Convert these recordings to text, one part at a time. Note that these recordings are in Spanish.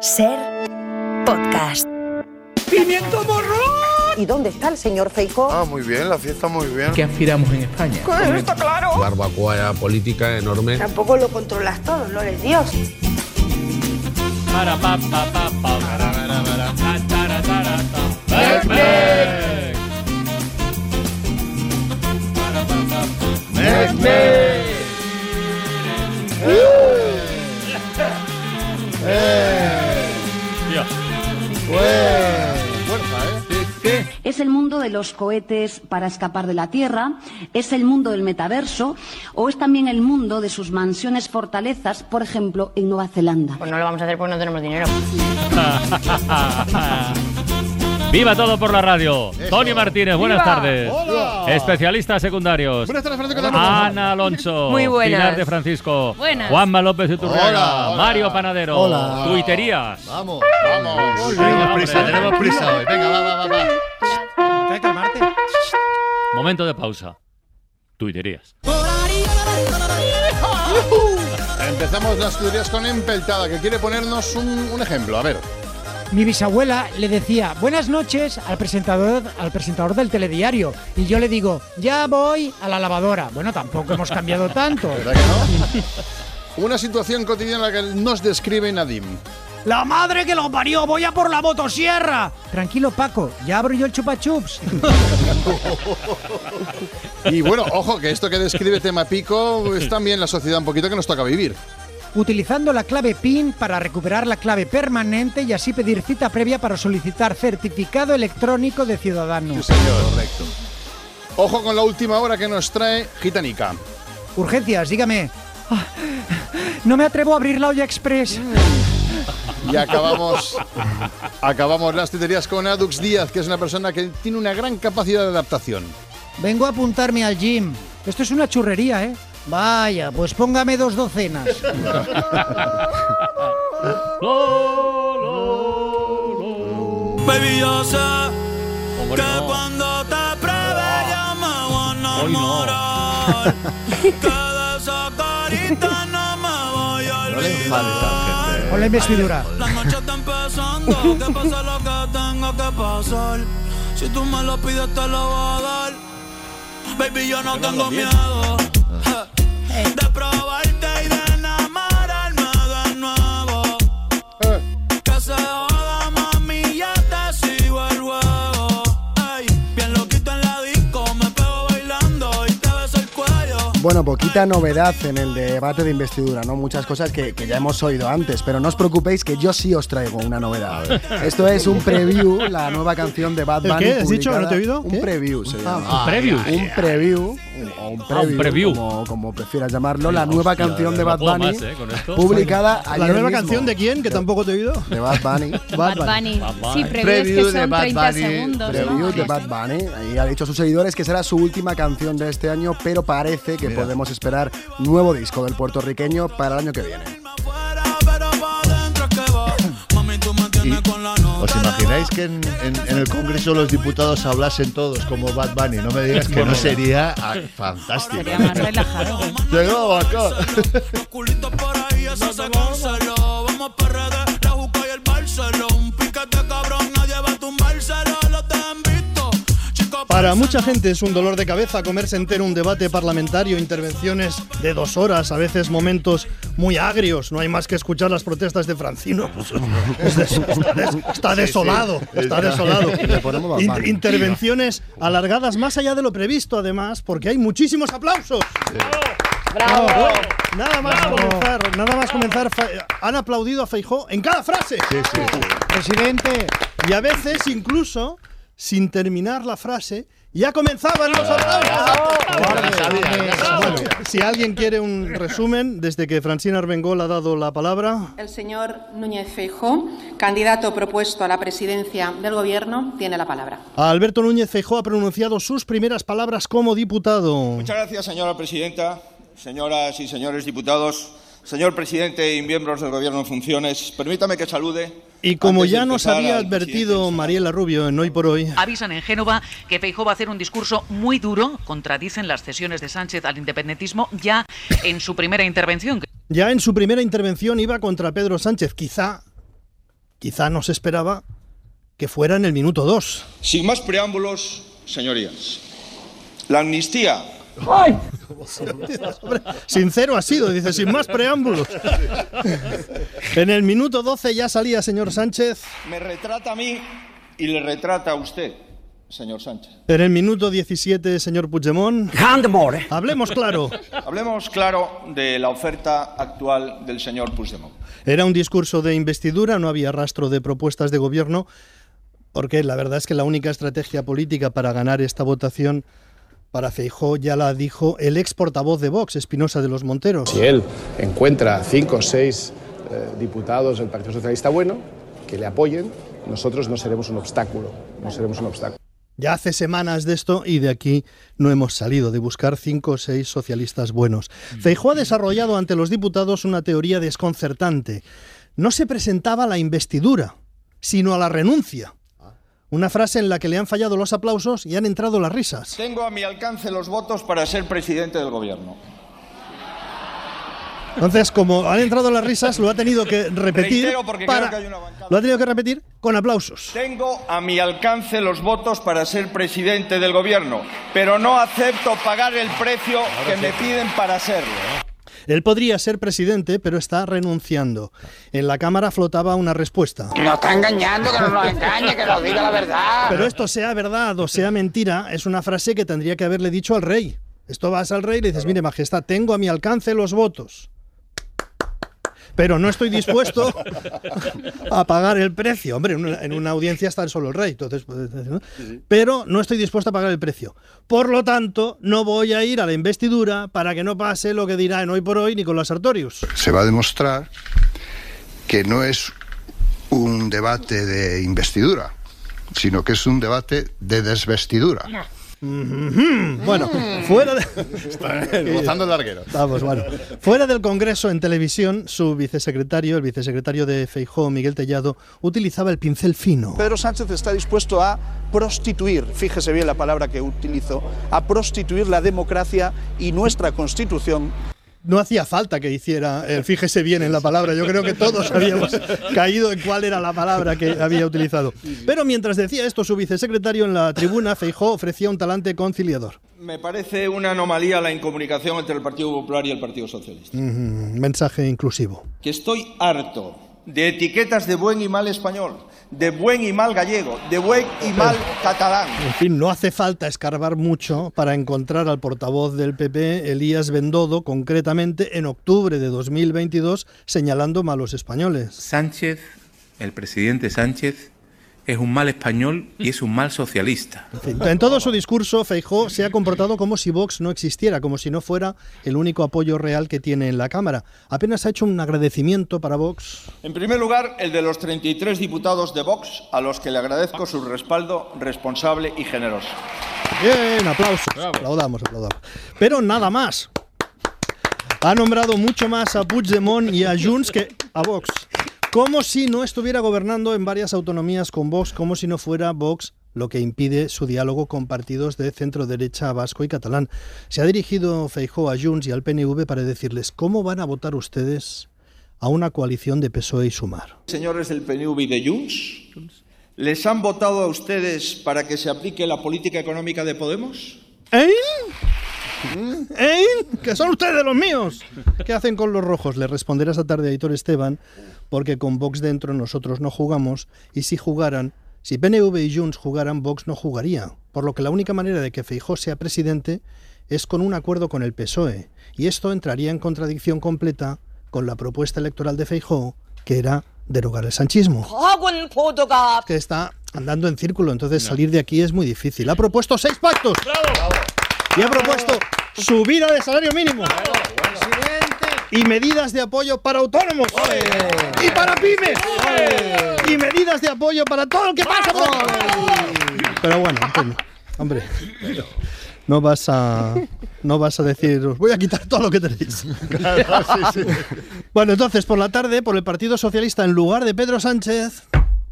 Ser podcast. ¡Pimiento morrón! ¿Y dónde está el señor Feijó? Ah, muy bien, la fiesta muy bien. ¿Qué aspiramos en España? está claro. barbacoa política enorme. Tampoco lo controlas todo, no eres Dios. Para pa pa pa pa para para para tara, ta. Bec, bec. Para, Es el mundo de los cohetes para escapar de la Tierra, es el mundo del metaverso o es también el mundo de sus mansiones fortalezas, por ejemplo, en Nueva Zelanda. Pues no lo vamos a hacer porque no tenemos dinero. Viva todo por la radio. Tony Martínez, buenas tardes. Hola. Especialistas secundarios. Buenas tardes, Francisco. Ana Alonso. Muy buenas. Pilar de Francisco. Buenas. Juanma López de hola. Mario Panadero. Hola. Tuiterías. Vamos, vamos. Tenemos prisa, tenemos prisa hoy. Venga, va, va, va. va. Momento de pausa. Tuiterías. Empezamos las teorías con Empeltada, que quiere ponernos un, un ejemplo. A ver. Mi bisabuela le decía buenas noches al presentador, al presentador del telediario y yo le digo ya voy a la lavadora. Bueno, tampoco hemos cambiado tanto. ¿Verdad que no? Una situación cotidiana que nos describe Nadim. La madre que lo parió, voy a por la motosierra. Tranquilo Paco, ya abro yo el chupachups. Y bueno, ojo, que esto que describe tema pico es también la sociedad un poquito que nos toca vivir. Utilizando la clave PIN para recuperar la clave permanente y así pedir cita previa para solicitar certificado electrónico de ciudadano. Sí, señor. Correcto. Ojo con la última hora que nos trae Gitanica. Urgencias, dígame. Ah, No me atrevo a abrir la olla express. Y acabamos, acabamos las tuterías con Adux Díaz, que es una persona que tiene una gran capacidad de adaptación. Vengo a apuntarme al gym. Esto es una churrería, ¿eh? Vaya, pues póngame dos docenas. Baby, yo sé Hombre, que no. cuando te pruebe ya me voy a enamorar. que de esa carita no me voy a olvidar. Con la investidura. La noche está empezando, que pase lo que tenga que pasar. Si tú me lo pides, te lo voy a dar. Baby, yo no tengo miedo eh, de probarte y de enamorarme de nuevo. Que se joda, mami, ya te sigo el juego. Ey, bien loquito en la disco, me pego bailando y te beso el cuello. Bueno, poquita novedad en el debate de investidura, ¿no? Muchas cosas que, que ya hemos oído antes, pero no os preocupéis que yo sí os traigo una novedad. Esto es un preview, la nueva canción de Bad ¿El Bunny. qué? ¿Has dicho? ¿No te he oído? Un ¿Qué? preview se llama. Un preview. Un preview, o un Ah, preview, un preview. Como, como prefieras llamarlo, la nueva Hostia, canción de Bad Bunny, más, eh, publicada ¿La ayer nueva mismo. canción de quién? Que tampoco te he oído. De Bad Bunny. Bad Bunny. Bad Bunny. Sí, previews que son 30 segundos. Preview ¿no? de Bad Bunny y ha dicho a sus seguidores que será su última canción de este año, pero parece que podemos esperar nuevo disco del puertorriqueño para el año que viene. ¿Os imagináis que en, en- en el Congreso los diputados hablasen todos como Bad Bunny? No me digas que no sería ah, fantástico. Sería más relajado. Llegó acá. Para mucha gente es un dolor de cabeza comerse entero un debate parlamentario, intervenciones de dos horas, a veces momentos muy agrios. No hay más que escuchar las protestas de Francino. Está, des- está desolado, está desolado. Intervenciones alargadas más allá de lo previsto, además, porque hay muchísimos aplausos. ¡Bravo! Nada más comenzar, nada más comenzar, han aplaudido a Feijó en cada frase. Presidente, Y a veces incluso sin terminar la frase ya comenzaban los aplausos. Bueno, si alguien quiere un resumen, desde que Francina Armengol ha dado la palabra, El señor Núñez Feijó, candidato propuesto a la presidencia del gobierno, tiene la palabra. Alberto Núñez Feijó ha pronunciado sus primeras palabras como diputado. Muchas gracias, señora presidenta, señoras y señores diputados, señor presidente y miembros del Gobierno en funciones. Permítame que salude. Y como ya nos había advertido Mariela Rubio en Hoy por Hoy, Avisan en Génova que Feijóo va a hacer un discurso muy duro, contradicen las cesiones de Sánchez al independentismo ya en su primera intervención. ya en su primera intervención iba contra Pedro Sánchez, quizá Quizá no se esperaba que fuera en el minuto 2. Sin más preámbulos, señorías, la amnistía Sincero ha sido, dice, sin más preámbulos. En el minuto 12 ya salía señor Sánchez. me retrata a mí y le retrata a usted, señor Sánchez. En el minuto 17, señor Puigdemont. Hablemos claro. Hablemos claro de la oferta actual del señor Puigdemont. Era un discurso de investidura, no había rastro de propuestas de gobierno, porque la verdad es que la única estrategia política para ganar esta votación para Feijó ya la dijo el ex portavoz de Vox, Espinosa de los Monteros. Si él encuentra cinco o seis eh, diputados del Partido Socialista bueno, que le apoyen, nosotros no seremos un obstáculo, no seremos un obstáculo. Ya hace semanas de esto y de aquí no hemos salido, de buscar cinco o seis socialistas buenos. Feijó ha desarrollado ante los diputados una teoría desconcertante. No se presentaba a la investidura, sino a la renuncia. Una frase en la que le han fallado los aplausos y han entrado las risas. Tengo a mi alcance los votos para ser presidente del gobierno. Entonces, como han entrado las risas, lo ha tenido que repetir. Reitero porque para- creo que hay una bancada. Lo ha tenido que repetir con aplausos. Tengo a mi alcance los votos para ser presidente del gobierno, pero no acepto pagar el precio que me piden para serlo. Él podría ser presidente, pero está renunciando. En la Cámara flotaba una respuesta. Nos está engañando, que no nos engañe, que nos diga la verdad. Pero esto sea verdad o sea mentira, es una frase que tendría que haberle dicho al rey. Esto vas al rey y le dices, mire, majestad, tengo a mi alcance los votos. Pero no estoy dispuesto a pagar el precio. Hombre, en una, en una audiencia está solo el rey, entonces decir, ¿no? Pero no estoy dispuesto a pagar el precio. Por lo tanto, no voy a ir a la investidura para que no pase lo que dirá en hoy por hoy Nicolás Sartorius. se va a demostrar que no es un debate de investidura, sino que es un debate de desvestidura. Bueno, fuera de... Gozando el larguero. Vamos, bueno. Fuera del Congreso en televisión, su vicesecretario, el vicesecretario de Feijó, Miguel Tellado, utilizaba el pincel fino. Pedro Sánchez está dispuesto a prostituir, fíjese bien la palabra que utilizo, a prostituir la democracia y nuestra Constitución No hacía falta que hiciera el fíjese bien en la palabra. Yo creo que todos habíamos caído en cuál era la palabra que había utilizado. Pero mientras decía esto, su vicesecretario en la tribuna, Feijó, ofrecía un talante conciliador. Me parece una anomalía la incomunicación entre el Partido Popular y el Partido Socialista. Mensaje inclusivo. Que estoy harto de etiquetas de buen y mal español, de buen y mal gallego, de buen y mal catalán. En fin, no hace falta escarbar mucho para encontrar al portavoz del PP, Elías Bendodo, concretamente en octubre de 2022, señalando malos españoles. Sánchez, el presidente Sánchez, es un mal español y es un mal socialista. En fin, En todo su discurso, Feijó se ha comportado como si Vox no existiera, como si no fuera el único apoyo real que tiene en la Cámara. Apenas ha hecho un agradecimiento para Vox. En primer lugar, el de los 33 diputados de Vox, a los que le agradezco su respaldo responsable y generoso. Bien, aplausos. Aplaudamos, aplaudamos. Pero nada más. Ha nombrado mucho más a Puigdemont y a Junts que a Vox. Como si no estuviera gobernando en varias autonomías con Vox, como si no fuera Vox lo que impide su diálogo con partidos de centro derecha vasco y catalán. Se ha dirigido Feijó a Junts y al PNV para decirles cómo van a votar ustedes a una coalición de PSOE y Sumar. Señores del PNV y de Junts, ¿les han votado a ustedes para que se aplique la política económica de Podemos? ¿Eh? ¿Eh? Que son ustedes los míos. ¿Qué hacen con los rojos? Le responderá esta tarde a Aitor Esteban, porque con Vox dentro nosotros no jugamos, y si jugaran, si PNV y Junts jugaran, Vox no jugaría. Por lo que la única manera de que Feijó sea presidente es con un acuerdo con el PSOE, y esto entraría en contradicción completa con la propuesta electoral de Feijó, que era derogar el sanchismo que está andando en círculo, entonces salir de aquí es muy difícil. Ha propuesto seis pactos. Y ha propuesto subida de salario mínimo. Y medidas de apoyo para autónomos. Y para pymes. Y medidas de apoyo para todo el que pasa por Pero bueno, hombre. No vas a no vas a decir, os voy a quitar todo lo que tenéis. Bueno, entonces por la tarde, por el Partido Socialista, en lugar de Pedro Sánchez,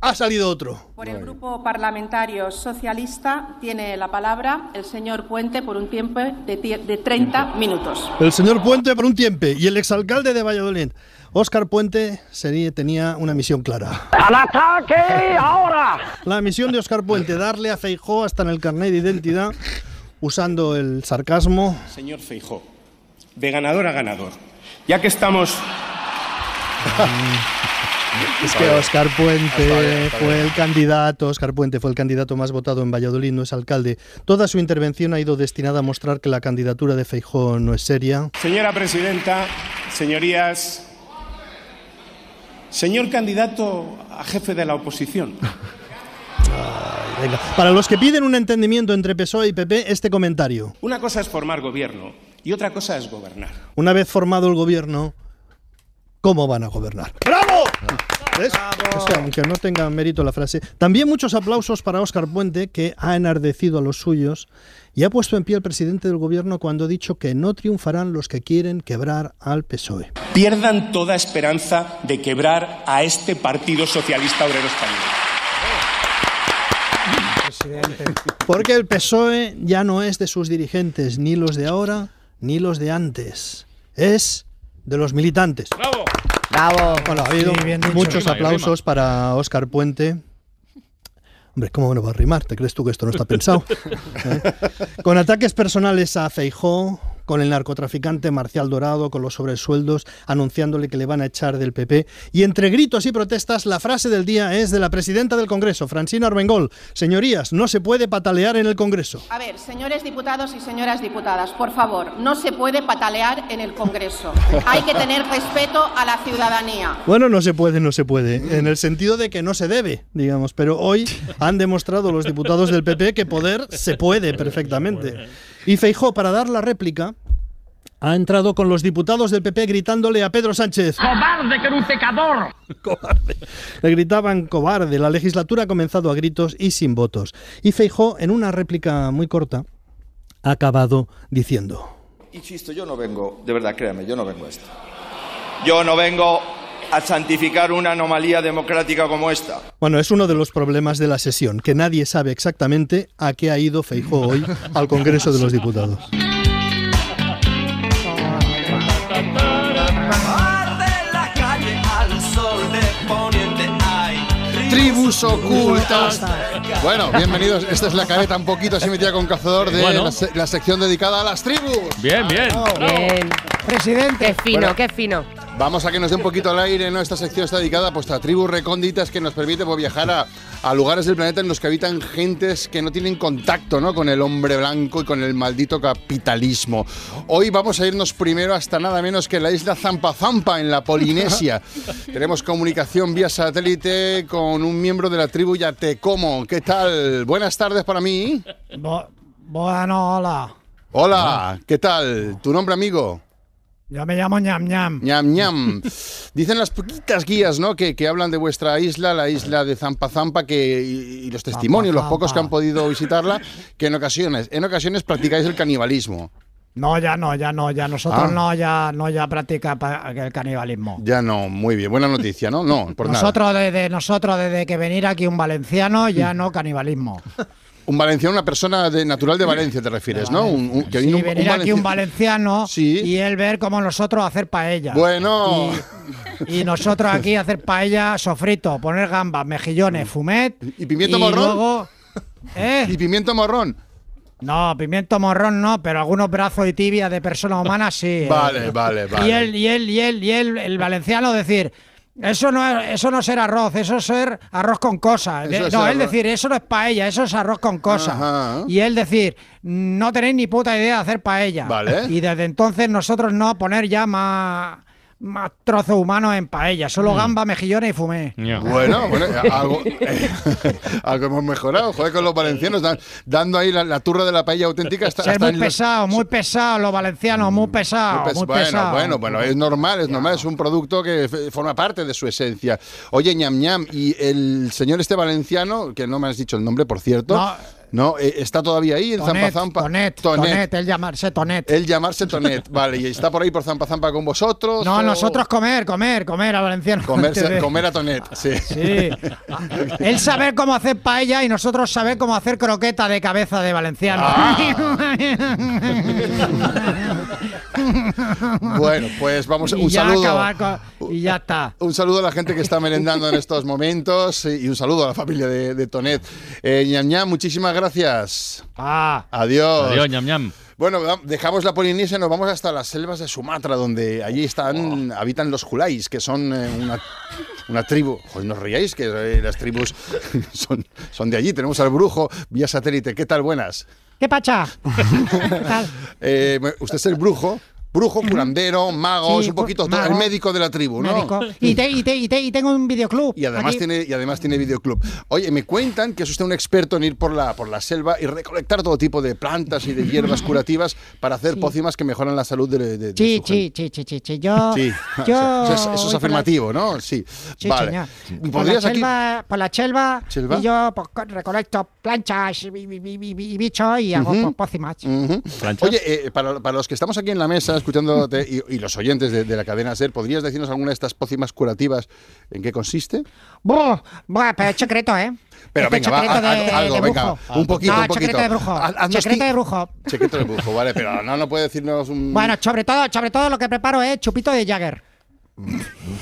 ha salido otro. Por el Grupo Parlamentario Socialista tiene la palabra el señor Puente por un tiempo de, de 30 minutos. El señor Puente por un tiempo y el exalcalde de Valladolid. Óscar Puente sería, tenía una misión clara. ¡Al ataque ahora! La misión de Óscar Puente, darle a Feijó hasta en el carnet de identidad, usando el sarcasmo. Señor Feijó, de ganador a ganador. Ya que estamos... Es que Óscar Puente fue el candidato, Óscar Puente fue el candidato más votado en Valladolid, no es alcalde. Toda su intervención ha ido destinada a mostrar que la candidatura de Feijó no es seria. Señora Presidenta, señorías, señor candidato a jefe de la oposición. Venga, Para los que piden un entendimiento entre PSOE y PP, este comentario. Una cosa es formar gobierno y otra cosa es gobernar. Una vez formado el gobierno, ¿cómo van a gobernar? ¡Bravo! ¿Ves? O sea, aunque no tenga mérito la frase. También muchos aplausos para Óscar Puente, que ha enardecido a los suyos y ha puesto en pie al presidente del gobierno cuando ha dicho que no triunfarán los que quieren quebrar al PSOE. Pierdan toda esperanza de quebrar a este Partido Socialista Obrero Español. Porque el PSOE ya no es de sus dirigentes, ni los de ahora, ni los de antes. Es de los militantes. ¡Bravo! Bravo. Bueno, ha habido Sí, bien dicho. muchos Rima aplausos para Óscar Puente. Hombre, ¿cómo no va a rimar? ¿Te crees tú que esto no está pensado? ¿Eh? Con ataques personales a Feijó, con el narcotraficante Marcial Dorado, con los sobresueldos, anunciándole que le van a echar del PP. Y entre gritos y protestas, la frase del día es de la presidenta del Congreso, Francina Armengol. Señorías, no se puede patalear en el Congreso. A ver, señores diputados y señoras diputadas, por favor, no se puede patalear en el Congreso. Hay que tener respeto a la ciudadanía. Bueno, no se puede, no se puede, en el sentido de que no se debe, digamos, pero hoy han demostrado los diputados del PP que poder se puede perfectamente. Y Feijó, para dar la réplica, ha entrado con los diputados del PP gritándole a Pedro Sánchez. ¡Cobarde, crucecador! Cobarde. Le gritaban cobarde. La legislatura ha comenzado a gritos y sin votos. Y Feijó, en una réplica muy corta, ha acabado diciendo. Insisto, yo no vengo, de verdad, créame, yo no vengo a esto. Yo no vengo a santificar una anomalía democrática como esta. Bueno, es uno de los problemas de la sesión, que nadie sabe exactamente a qué ha ido Feijó hoy al Congreso de los Diputados. Tribus ocultas. Bueno, bienvenidos. Esta es la careta un poquito así metida con cazador de Bueno. la, se- la sección dedicada a las tribus. Bien, bien. Bien. Presidente. Qué fino, Bueno. qué fino. Vamos a que nos dé un poquito al aire, ¿no? Esta sección está dedicada pues, a tribus recónditas que nos permite pues, viajar a, a lugares del planeta en los que habitan gentes que no tienen contacto ¿no? con el hombre blanco y con el maldito capitalismo. Hoy vamos a irnos primero hasta nada menos que la isla Zampa Zampa en la Polinesia. Tenemos comunicación vía satélite con un miembro de la tribu Yatecomo. ¿Qué tal? Buenas tardes para mí. Bo- bueno, hola. Hola, ¿qué tal? ¿Tu nombre, amigo? Yo me llamo ñam ñam. ñam ñam. Dicen las poquitas guías, ¿no? Que, que hablan de vuestra isla, la isla de Zampa Zampa, que y, y los testimonios, los pocos que han podido visitarla, que en ocasiones, en ocasiones practicáis el canibalismo. No, ya no, ya no, ya nosotros Ah. no, ya no, ya practica el canibalismo. Ya no, muy bien, buena noticia, ¿no? No, por nada. nosotros desde nosotros desde que venir aquí un valenciano ya no canibalismo. Un valenciano, una persona de, natural de Valencia, te refieres, ¿no? Un- un- que Sí, un- venir aquí un valenciano- y él ver como nosotros hacer paella. Bueno. Y, y nosotros aquí hacer paella sofrito, poner gambas, mejillones, fumet. ¿Y pimiento morrón? luego- ¿Eh? ¿Y pimiento morrón? No, pimiento morrón no, pero algunos brazos y tibia de persona humana sí. Vale, eh. vale, vale. Y él, y él, y él, y él, el valenciano decir. Eso no, es, eso no es ser arroz, eso es ser arroz con cosas. Eso es no, él arroz. decir, eso no es paella, eso es arroz con cosas. Y él decir, no tenéis ni puta idea de hacer paella. Vale. Y desde entonces nosotros no poner ya más, más trozos humanos en paella, solo Mm. gamba, mejillones y fumé. Bueno, bueno, algo, algo hemos mejorado. Joder, con los valencianos dan- dando ahí la, la turra de la paella auténtica. Hasta, Ser hasta muy los- pesado, muy pesado, los valencianos, muy pesado, Pues, muy bueno, pesado. bueno, bueno, es normal, es normal, es un producto que forma parte de su esencia. Oye, ñam ñam, y el señor este valenciano, que no me has dicho el nombre, por cierto. No, No, eh, está todavía ahí en Tonet, Zampa Zampa. Tonet, Tonet, el llamarse Tonet. El llamarse Tonet, vale, y está por ahí por Zampa Zampa con vosotros. No, o- nosotros comer, comer, comer a Valenciano. Comerse- comer a Tonet, sí. Sí. Él saber cómo hacer paella y nosotros saber cómo hacer croqueta de cabeza de valenciano. Bueno, pues vamos, y un ya saludo. con- y ya está. Un saludo a la gente que está merendando en estos momentos y y un saludo a la familia de, de Tonet. Eh, ñam, ñam, muchísimas gracias. Ah. Adiós. Adiós, ñam, ñam. Bueno, dejamos la Polinesia y nos vamos hasta las selvas de Sumatra, donde allí están, habitan los Julais, que son eh, una, una tribu. Joder, no os riáis, que eh, las tribus son, son de allí. Tenemos al brujo vía satélite. ¿Qué tal? Buenas. ¿Qué pacha? Eh, usted es el brujo. Brujo, curandero, mago, Sí, es un poquito todo, el médico de la tribu, ¿no? Médico. Y, te- y te- y te- y tengo un videoclub. Y además aquí. tiene y además tiene videoclub. Oye, me cuentan que es usted un experto en ir por la por la selva y recolectar todo tipo de plantas y de hierbas curativas para hacer pócimas que mejoran la salud de, de- de Sí, su sí, sí, sí, sí, sí. Yo, Sí, yo eso es, eso es voy por la- afirmativo, ¿no? Sí. Sí, vale. Por la, selva, por la selva, ¿Selva? y yo pues, co- recolecto planchas y, y- y- y- y bichos y hago pócimas. Oye, eh, para, para los que estamos aquí en la mesa escuchándote y, y los oyentes de, de la cadena SER, ¿podrías decirnos alguna de estas pócimas curativas en qué consiste? Buh, buah, pero es secreto, ¿eh? Pero Este venga, va, de, algo, de venga, brujo. un poquito, no, un poquito. secreto de brujo. Secreto de brujo. Secreto de brujo, vale, pero no, no puede decirnos un... Bueno, sobre todo, sobre todo lo que preparo es chupito de Jagger.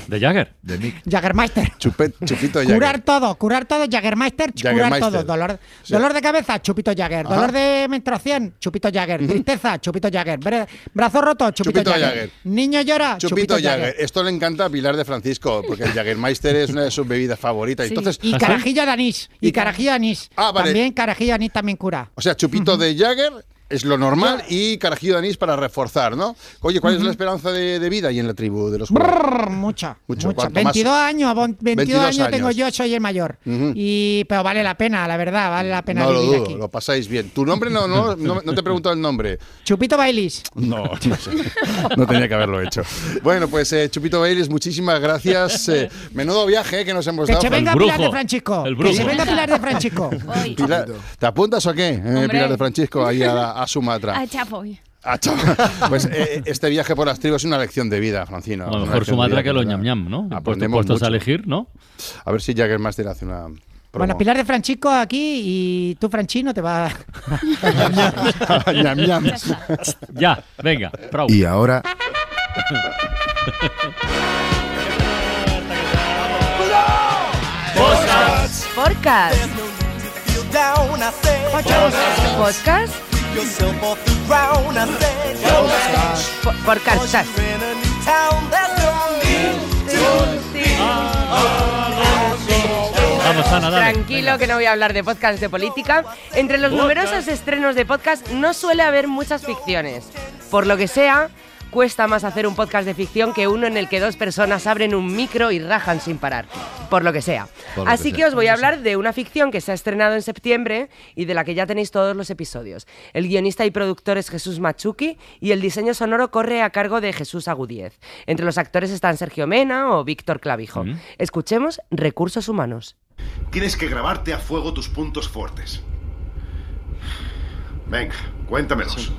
¿De Jagger? De Nick. Jaggermeister. Chupet- chupito de Curar Jagger. todo, curar todo, Jaggermeister, curar todo. Dolor, Sí. dolor de cabeza, chupito Jagger. Ajá. Dolor de menstruación, chupito Jagger. Tristeza, chupito Jagger. Bra- Brazo roto, chupito, Chupito Jagger. Jagger. Niño llora, Chupito, chupito, Jagger. Jagger. Esto le encanta a Pilar de Francisco, porque el Jaggermeister es una de sus bebidas favoritas. Sí, Entonces, y carajillo de anís. Y carajillo de anís. Ah, vale. También carajillo de anís también cura. O sea, chupito de Jagger es lo normal y carajillo de anís para reforzar, ¿no? Oye, ¿cuál es la esperanza de, de vida ahí en la tribu de los? Brrr, mucha, Mucho, mucha. cuanto más- 22 años, bon- 22, 22 años, tengo yo, soy el mayor. Y Pero vale la pena, la verdad, vale la pena No lo vivir dudo, aquí. lo pasáis bien. ¿Tu nombre no, no, no, no te he preguntado el nombre? Chupito Bailis. No, no sé. No tenía que haberlo hecho. Bueno, pues eh, Chupito Bailes, muchísimas gracias. Eh, menudo viaje eh, que nos hemos Que dado. se venga Pilar de Francisco. El Que se venga Pilar de Francisco. Pilar, ¿Te apuntas o qué, eh. Pilar de Francisco, ahí a, a Sumatra? Ah, chapoy. Ah, chaval. Pues eh, este viaje por las tribus es una lección de vida, Francino. A lo mejor Sumatra vida que los ñam ñam, ¿no? Aprendemos puestos a mucho. elegir, ¿no? A ver si Jaggermaster hace una. promo. Bueno, Pilar de Francisco aquí y tú, Franchino, te va. Ñam, ñam. Ya, venga, prou. Y ahora, Podcast. Podcast. Podcast. Po- Podcast. Vamos, Ana, dale. Tranquilo que no voy a hablar de podcast de política. Entre los numerosos estrenos de podcast no suele haber muchas ficciones. Por lo que sea, cuesta más hacer un podcast de ficción que uno en el que dos personas abren un micro y rajan sin parar. Por lo que sea. Lo Así que que, sea. os voy a hablar de una ficción que se ha estrenado en septiembre y de la que ya tenéis todos los episodios. El guionista y productor es Jesús Machuki y el diseño sonoro corre a cargo de Jesús Agudíez. Entre los actores están Sergio Mena o Víctor Clavijo. Escuchemos Recursos Humanos. Tienes que grabarte a fuego tus puntos fuertes. Venga, cuéntamelos. Sí,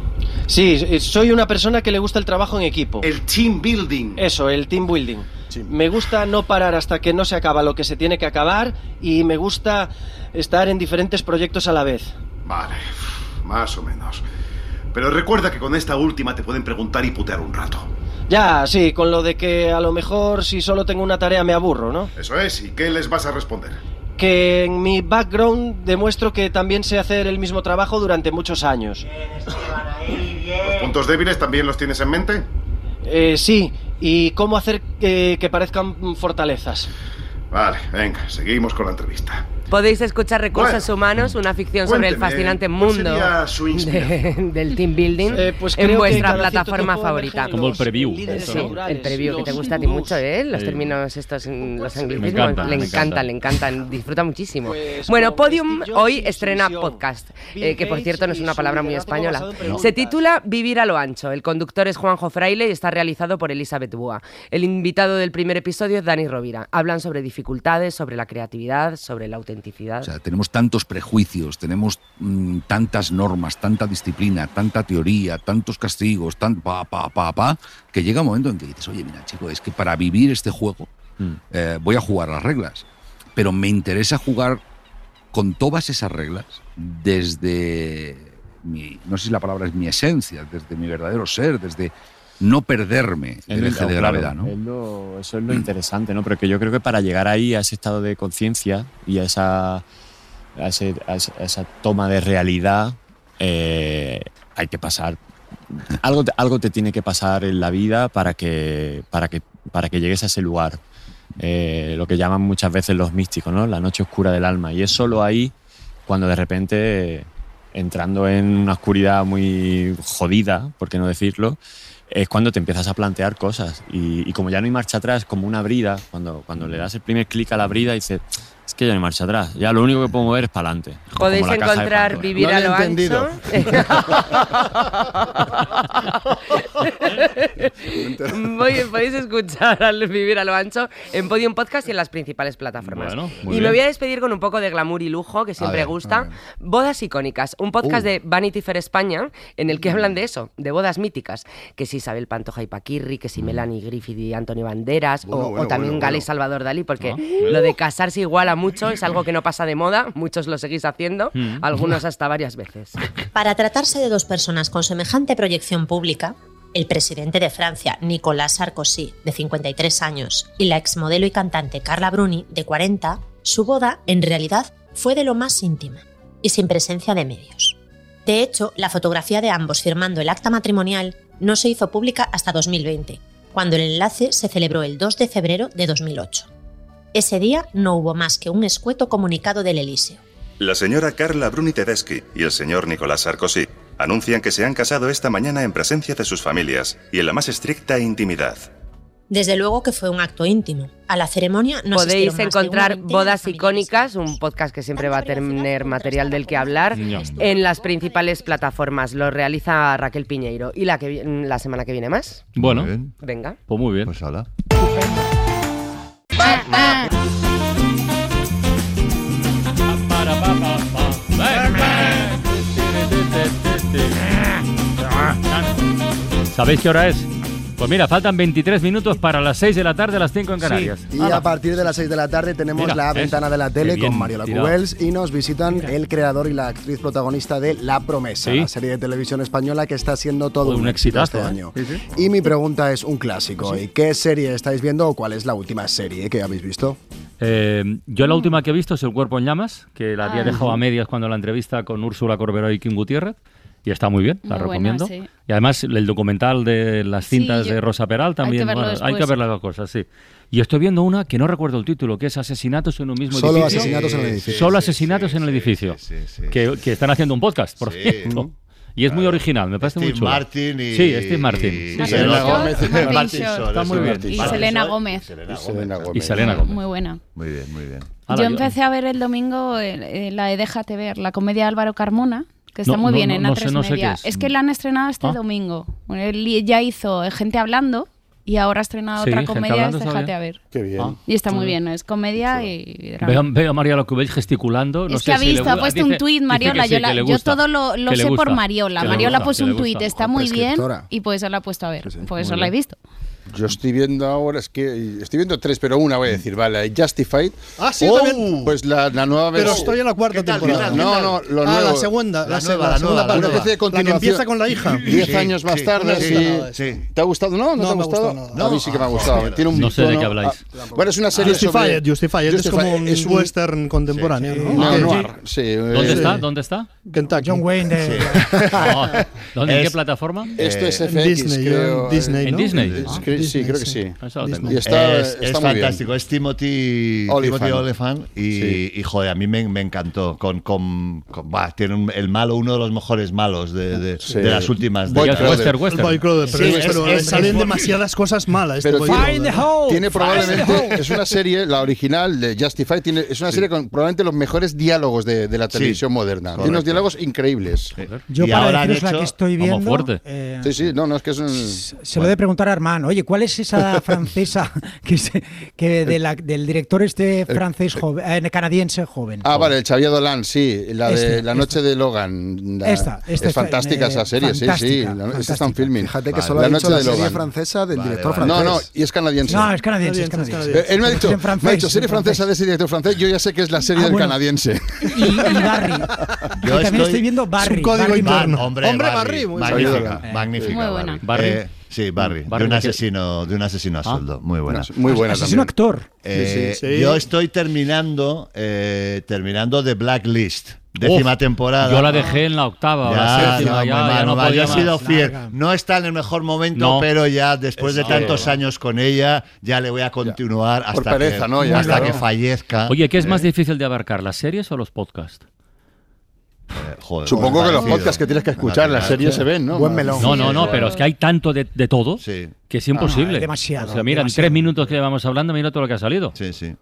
eh, soy una persona que le gusta el trabajo en equipo. El team building. Eso, el team building. Me gusta no parar hasta que no se acaba lo que se tiene que acabar y me gusta estar en diferentes proyectos a la vez. Vale, más o menos. Pero recuerda que con esta última te pueden preguntar y putear un rato. Ya, sí, con lo de que a lo mejor si solo tengo una tarea me aburro, ¿no? Eso es, ¿y qué les vas a responder? Que en mi background demuestro que también sé hacer el mismo trabajo durante muchos años. ¿Los puntos débiles también los tienes en mente? Eh, sí, y cómo hacer que, que parezcan fortalezas. Vale, venga, seguimos con la entrevista. Podéis escuchar Recursos Bueno, Humanos, una ficción sobre el fascinante ¿cuál mundo de- del team building pues en vuestra plataforma favorita. Como el preview, Sí, el preview, que te gusta a ti mucho, ¿eh? Los términos estos, los anglicismos, encanta, le encantan, encanta. le encantan, disfruta muchísimo. Pues bueno, Podium hoy estrena podcast, eh, que por cierto no es una palabra muy española. Se titula Vivir a lo ancho. El conductor es Juanjo Fraile y está realizado por Elizabeth Búa. El invitado del primer episodio es Dani Rovira. Hablan sobre dificultades dificultades, sobre la creatividad, sobre la autenticidad. O sea, tenemos tantos prejuicios, tenemos mm, tantas normas, tanta disciplina, tanta teoría, tantos castigos, tan pa, pa, pa, pa, que llega un momento en que dices, oye, mira, chico, es que para vivir este juego eh, voy a jugar las reglas, pero me interesa jugar con todas esas reglas desde mi, no sé si la palabra es mi esencia, desde mi verdadero ser, desde no perderme Es el lo- eje de claro, gravedad, ¿no? es lo- eso es lo interesante, ¿no? Pero que yo creo que para llegar ahí, a ese estado de conciencia y a esa, a, ese- a esa- toma de realidad, eh, hay que pasar. Algo te, algo te tiene que pasar en la vida para que, para que, para que llegues a ese lugar. Eh, lo que llaman muchas veces los místicos, ¿no? La noche oscura del alma. Y es solo ahí cuando de repente, entrando en una oscuridad muy jodida, por qué no decirlo, es cuando te empiezas a plantear cosas. Y, y como ya no hay marcha atrás, como una brida, cuando, cuando le das el primer clic a la brida, dices, es que ya no hay marcha atrás, ya lo único que puedo mover es para adelante. Podéis encontrar Vivir a lo ancho. Muy bien, podéis escuchar al Vivir a lo ancho en Podium Podcast y en las principales plataformas. Bueno, y me voy a despedir con un poco de glamour y lujo, que siempre ver, gusta. Bodas icónicas, un podcast Uh. de Vanity Fair España en el que hablan de eso, de bodas míticas. Que si Isabel Pantoja y Paquirri, que si Melanie Griffith y Antonio Banderas, o- Bueno, o, bueno, también bueno, Gala y. Salvador Dalí, porque Ah. lo de casarse iguala mucho, es algo que no pasa de moda, muchos lo seguís haciendo, Mm. algunos hasta varias veces. Para tratarse de dos personas con semejante proyección pública, el presidente de Francia, Nicolas Sarkozy, de 53 años, y la exmodelo y cantante Carla Bruni, de 40, su boda, en realidad, fue de lo más íntima y sin presencia de medios. De hecho, la fotografía de ambos firmando el acta matrimonial no se hizo pública hasta 2020, cuando el enlace se celebró el 2 de febrero de 2008. Ese día no hubo más que un escueto comunicado del Elíseo. La señora Carla Bruni Tedeschi y el señor Nicolás Sarkozy anuncian que se han casado esta mañana en presencia de sus familias y en la más estricta intimidad. Desde luego que fue un acto íntimo. A la ceremonia no Podéis encontrar Bodas Icónicas, un podcast que siempre va a tener material del que hablar, en las principales plataformas. Lo realiza Raquel Piñeiro. ¿Y la, que, la semana que viene más? Bueno, Venga. pues muy bien. Pues hola. ¿Sabéis qué hora es? Pues mira, faltan 23 minutos para las 6 de la tarde, las 5 en Canarias. Y a partir de las 6 de la tarde tenemos Mira, la ventana de la tele con Mariola tirado. Cubels y nos visitan el creador y la actriz protagonista de La Promesa, Sí. la serie de televisión española que está siendo todo Un un, éxito este ¿eh? año. Y mi pregunta es un clásico. ¿Y qué serie estáis viendo o cuál es la última serie que habéis visto? Eh, yo la última que he visto es El cuerpo en llamas, que la había Ah. dejado a medias cuando la entrevista con Úrsula Corberó y Kim Gutiérrez. Y está muy bien, la Muy buena, recomiendo. sí. Y además el documental de las Sí, cintas yo- de Rosa Peral hay que también. verlo bueno, hay que ver las cosas, sí. Y estoy viendo una que no recuerdo el título, que es Asesinatos en un mismo Solo edificio. asesinatos en el edificio. Solo asesinatos en el edificio. que, que están haciendo un podcast, por cierto. Y es muy original, me parece muy Steve chulo. Martin y- Sí, Steve Martin. y Sí, Martin Selena. Gómez. Martin Martin Short, Short. Está muy bien. Y. Selena Gómez. Selena Gómez. Y Selena Gómez. Muy buena. Muy bien, muy bien. Yo- empecé a ver el domingo eh, eh, la de Déjate ver, la comedia de Álvaro Carmona, que está No, muy no, bien no, en no A3 sé- no sé Media. es. que la han estrenado este Ah. domingo. Él ya hizo Gente Hablando y ahora ha estrenado Sí, otra comedia, es Déjate bien. a ver. Qué bien. Ah. Y está muy bien, es comedia y drama. Veo, veo a María Locubell gesticulando. no es sé que ha si le visto, ha puesto dice- un tuit Mariola. sí, yo, la- yo todo lo, lo sé por Mariola. Mariola puso un tuit, está muy bien y pues eso la ha puesto a ver. Por Muy eso la he visto. Yo estoy viendo ahora, es que estoy viendo tres, pero una voy a decir, vale, Justified. Ah, sí, yo también. Pues la, la nueva Pero versión. estoy en la cuarta temporada. No, no, lo ah, nuevo. la segunda, la, La se- nueva, la la segunda nueva, parte. la especie de La que empieza con la hija. Diez años más tarde, No sí. gusta nada eso. ¿Te ha gustado? No, no, No te ha gustado. gustado nada. a mí sí que me ha gustado. Tiene un No sé de qué habláis. ah, bueno, es una serie Justified, sobre... Justified, es como un, es western contemporáneo. ¿no? No, noir, sí. ¿Dónde eh, está? ¿Dónde está? Kentucky. John Wayne de... Oh, ¿Dónde? ¿En qué plataforma? Esto es FX, Disney, creo. en Disney, ¿En ¿no? Disney? Sí, creo que sí. Y está, es, está es muy fantástico, bien. es Timothy Olyphant y, Sí. y, joder, a mí me, me encantó. Con, con, con- bah, tiene un- el malo, uno de los mejores malos de, de, Sí. de las últimas. Western, Western. Crowder, pero, Sí, es- es- pero es- salen es- demasiadas cosas malas. Este Pero tiene- Crowder. hole. Tiene the probablemente, hole. es una serie, la original de Justified, tiene, es una serie con probablemente los mejores diálogos de, de la televisión moderna. Tiene unos diálogos increíbles. Yo Y para ahora deciros la hecho- que estoy viendo... fuerte. eh, Sí, sí, no, no, es que es un... Se lo he de preguntar a Armán, oye, ¿cuál es esa francesa que, se- que de la- del director este francés joven, eh, canadiense joven? Ah, vale, el Xavier Dolan, sí, la de Este, La Noche de Logan. La- Esta, esta es fantástica eh, esa serie, sí, sí. La, esta está en filming. Fíjate que Vale. solo La ha Noche dicho la de serie Logan. francesa del Vale, director vale. francés. No, no, y es canadiense. No, es canadiense, es Canadiense, canadiense. es Eh, Él me ha dicho, francés, me ha dicho serie francesa de ese director francés, yo ya sé que es la serie Ah, del bueno. canadiense. Y, y Barry. Yo también estoy- estoy viendo Barry. un código Barry hombre, Barry, muy magnífica, magnífica. Muy buena. Barry. Eh, sí, Barry, Barry de un asesino, de un asesino a sueldo, muy buena. Muy buena Asesino también. actor. Eh, Sí, sí, sí. Yo estoy terminando, eh, terminando The Blacklist, décima Uf, temporada. Yo la dejé en la octava, o la Ya, séptima, no, ya, no podía Yo he sido fiel. No está en el mejor momento, No. pero ya después de tantos años con ella, ya le voy a continuar hasta, pereza, que, ¿no? Ya, hasta claro. que fallezca. Oye, ¿qué es más Eh, difícil de abarcar, las series o los podcasts? Eh, joder, Supongo que los podcasts que tienes que escuchar, las series se ven, ¿no? Buen melón. No, no, no, pero es que hay tanto de, de todo Sí, que es imposible. Ah, demasiado, O sea, mira, en tres minutos que llevamos hablando, mira todo lo que ha salido. sí, sí.